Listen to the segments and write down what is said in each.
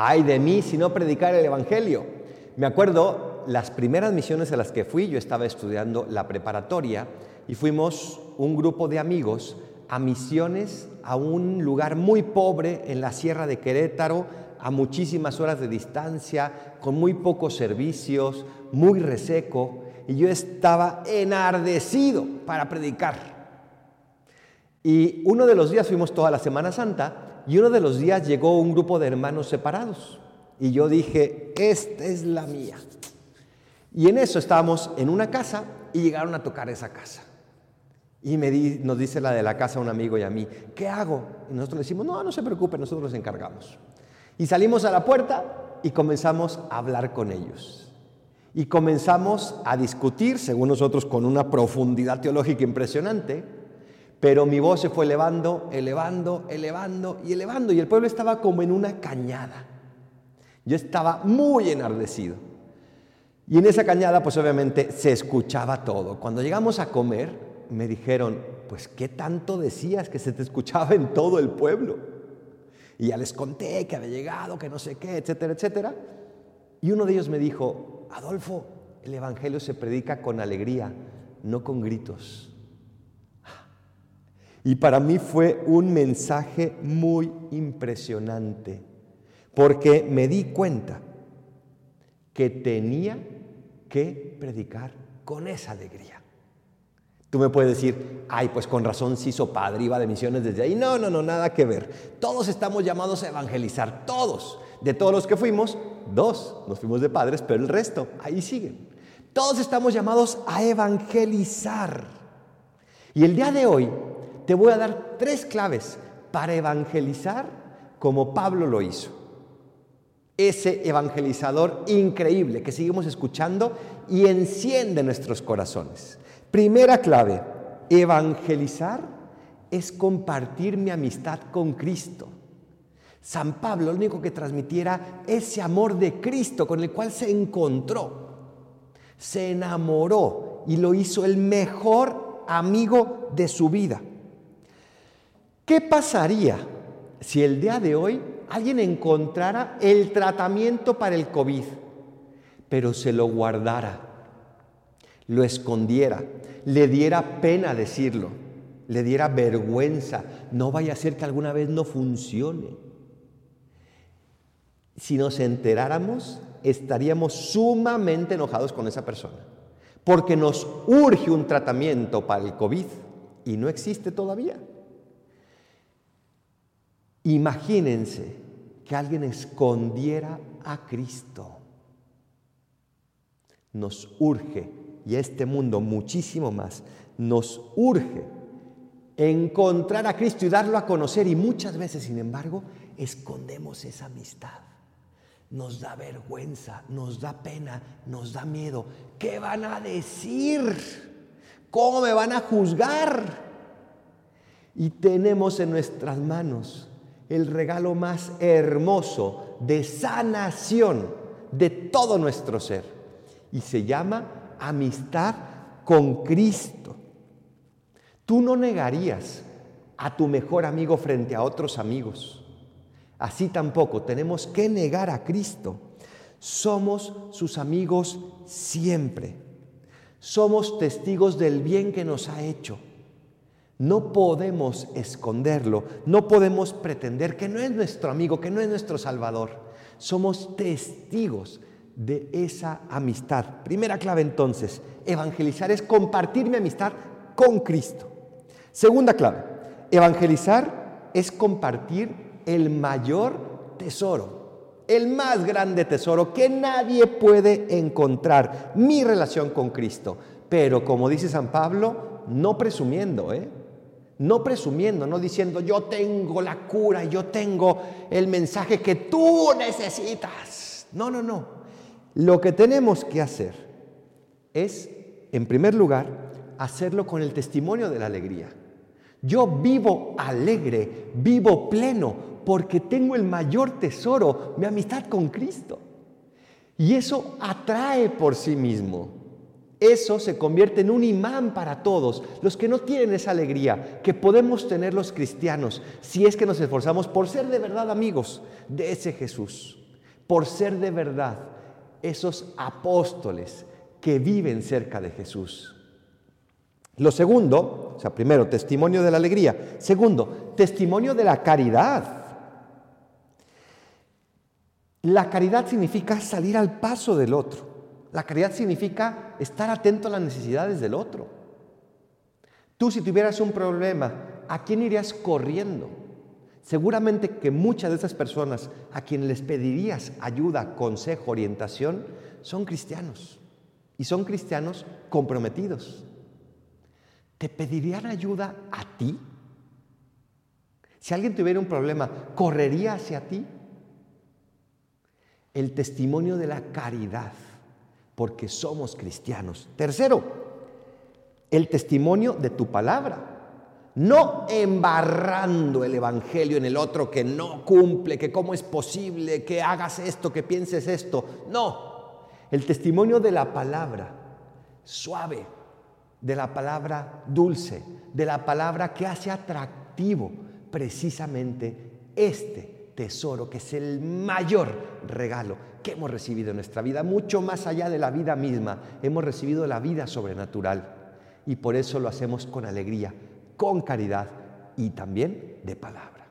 Ay de mí si no predicar el Evangelio. Me acuerdo las primeras misiones a las que fui, yo estaba estudiando la preparatoria y fuimos un grupo de amigos a misiones a un lugar muy pobre en la sierra de Querétaro, a muchísimas horas de distancia, con muy pocos servicios, muy reseco, y yo estaba enardecido para predicar. Y uno de los días fuimos toda la Semana Santa y uno de los días llegó un grupo de hermanos separados. Y yo dije, esta es la mía. Y en eso estábamos en una casa y llegaron a tocar esa casa. Y nos dice la de la casa un amigo y a mí, ¿qué hago? Y nosotros le decimos, no, no se preocupe, nosotros nos encargamos. Y salimos a la puerta y comenzamos a hablar con ellos. Y comenzamos a discutir, según nosotros, con una profundidad teológica impresionante, pero mi voz se fue elevando, elevando, elevando y elevando. Y el pueblo estaba como en una cañada. Yo estaba muy enardecido. Y en esa cañada, pues obviamente se escuchaba todo. Cuando llegamos a comer, me dijeron, pues ¿qué tanto decías que se te escuchaba en todo el pueblo? Y ya les conté que había llegado, que no sé qué, etcétera, etcétera. Y uno de ellos me dijo, Adolfo, el Evangelio se predica con alegría, no con gritos. Y para mí fue un mensaje muy impresionante, porque me di cuenta que tenía que predicar con esa alegría. Tú me puedes decir, ay, pues con razón se hizo padre, iba de misiones desde ahí. No, no, no, nada que ver. Todos estamos llamados a evangelizar, todos. De todos los que fuimos, dos nos fuimos de padres, pero el resto, ahí siguen. Todos estamos llamados a evangelizar. Y el día de hoy te voy a dar tres claves para evangelizar como Pablo lo hizo. Ese evangelizador increíble que seguimos escuchando y enciende nuestros corazones. Primera clave, evangelizar es compartir mi amistad con Cristo. San Pablo lo único que transmitiera ese amor de Cristo con el cual se encontró, se enamoró y lo hizo el mejor amigo de su vida. ¿Qué pasaría si el día de hoy alguien encontrara el tratamiento para el COVID, pero se lo guardara, lo escondiera, le diera pena decirlo, le diera vergüenza, no vaya a ser que alguna vez no funcione? Si nos enteráramos, estaríamos sumamente enojados con esa persona, porque nos urge un tratamiento para el COVID y no existe todavía. Imagínense que alguien escondiera a Cristo. Nos urge, y este mundo muchísimo más, nos urge encontrar a Cristo y darlo a conocer. Y muchas veces, sin embargo, escondemos esa amistad. Nos da vergüenza, nos da pena, nos da miedo. ¿Qué van a decir? ¿Cómo me van a juzgar? Y tenemos en nuestras manos el regalo más hermoso de sanación de todo nuestro ser. Y se llama amistad con Cristo. Tú no negarías a tu mejor amigo frente a otros amigos. Así tampoco tenemos que negar a Cristo. Somos sus amigos siempre. Somos testigos del bien que nos ha hecho. No podemos esconderlo, no podemos pretender que no es nuestro amigo, que no es nuestro Salvador. Somos testigos de esa amistad. Primera clave entonces, evangelizar es compartir mi amistad con Cristo. Segunda clave, evangelizar es compartir el mayor tesoro, el más grande tesoro que nadie puede encontrar, mi relación con Cristo. Pero como dice San Pablo, no presumiendo, ¿eh? No presumiendo, no diciendo yo tengo la cura, yo tengo el mensaje que tú necesitas. No, no, no. Lo que tenemos que hacer es, en primer lugar, hacerlo con el testimonio de la alegría. Yo vivo alegre, vivo pleno, porque tengo el mayor tesoro, mi amistad con Cristo. Y eso atrae por sí mismo. Eso se convierte en un imán para todos, los que no tienen esa alegría que podemos tener los cristianos si es que nos esforzamos por ser de verdad amigos de ese Jesús. por ser de verdad esos apóstoles que viven cerca de Jesús. Lo segundo, o sea, primero, testimonio de la alegría. Segundo, testimonio de la caridad. La caridad significa salir al paso del otro. La caridad significa estar atento a las necesidades del otro. Tú si tuvieras un problema, ¿a quién irías corriendo? Seguramente que muchas de esas personas a quienes les pedirías ayuda, consejo, orientación, son cristianos. Y son cristianos comprometidos. ¿Te pedirían ayuda a ti? Si alguien tuviera un problema, ¿correría hacia ti? El testimonio de la caridad, porque somos cristianos. Tercero, el testimonio de tu palabra. No embarrando el Evangelio en el otro que no cumple, que cómo es posible que hagas esto, que pienses esto. No, el testimonio de la palabra, suave, de la palabra dulce, de la palabra que hace atractivo precisamente este tesoro, que es el mayor regalo que hemos recibido en nuestra vida, mucho más allá de la vida misma, hemos recibido la vida sobrenatural y por eso lo hacemos con alegría, con caridad y también de palabra.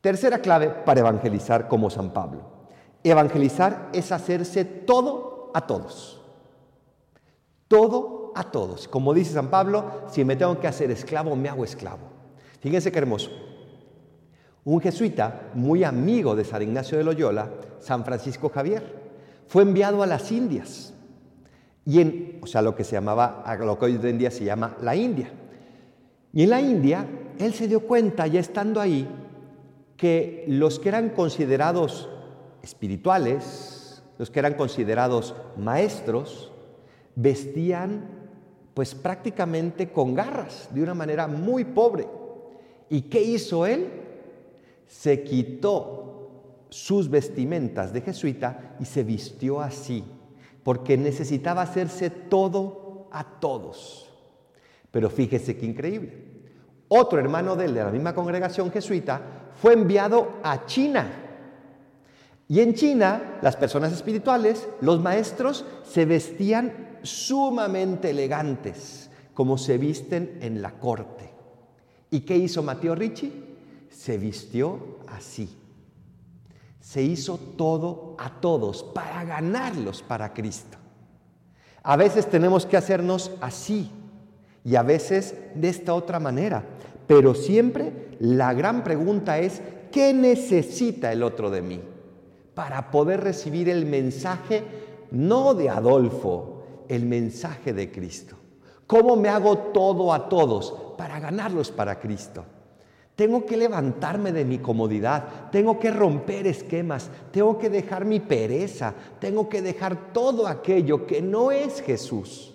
Tercera clave para evangelizar como San Pablo. Evangelizar es hacerse todo a todos. Todo a todos. Como dice San Pablo, si me tengo que hacer esclavo, me hago esclavo. Fíjense qué hermoso. Un jesuita muy amigo de San Ignacio de Loyola, San Francisco Javier, fue enviado a las Indias. Y en, o sea, lo que se llamaba, lo que hoy en día se llama la India. Y en la India, él se dio cuenta, ya estando ahí, que los que eran considerados espirituales, los que eran considerados maestros, vestían pues prácticamente con garras, de una manera muy pobre. ¿Y qué hizo él? Se quitó sus vestimentas de jesuita y se vistió así, porque necesitaba hacerse todo a todos. Pero fíjese qué increíble. Otro hermano de él, de la misma congregación jesuita, fue enviado a China. Y en China, las personas espirituales, los maestros, se vestían sumamente elegantes, como se visten en la corte. ¿Y qué hizo Mateo Ricci? Se vistió así. Se hizo todo a todos para ganarlos para Cristo. A veces tenemos que hacernos así y a veces de esta otra manera, pero siempre la gran pregunta es, ¿qué necesita el otro de mí? Para poder recibir el mensaje no de Adolfo, el mensaje de Cristo. ¿Cómo me hago todo a todos para ganarlos para Cristo? Tengo que levantarme de mi comodidad, tengo que romper esquemas, tengo que dejar mi pereza, tengo que dejar todo aquello que no es Jesús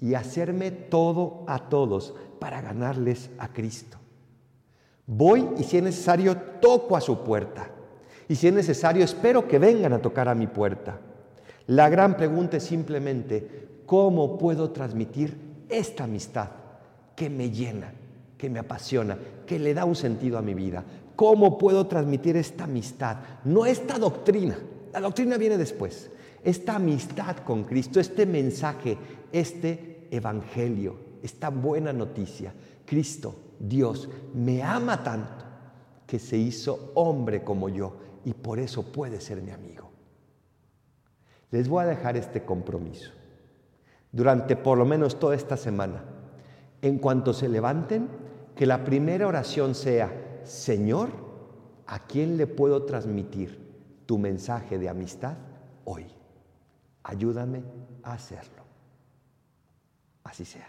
y hacerme todo a todos para ganarles a Cristo. Voy y si es necesario toco a su puerta y si es necesario espero que vengan a tocar a mi puerta. La gran pregunta es simplemente, ¿cómo puedo transmitir esta amistad que me llena, que me apasiona, que le da un sentido a mi vida? ¿Cómo puedo transmitir esta amistad? No esta doctrina, la doctrina viene después. Esta amistad con Cristo, este mensaje, este evangelio, esta buena noticia. Cristo, Dios, me ama tanto que se hizo hombre como yo y por eso puede ser mi amigo. Les voy a dejar este compromiso. Durante por lo menos toda esta semana, en cuanto se levanten, que la primera oración sea, Señor, ¿a quién le puedo transmitir tu mensaje de amistad hoy? Ayúdame a hacerlo. Así sea.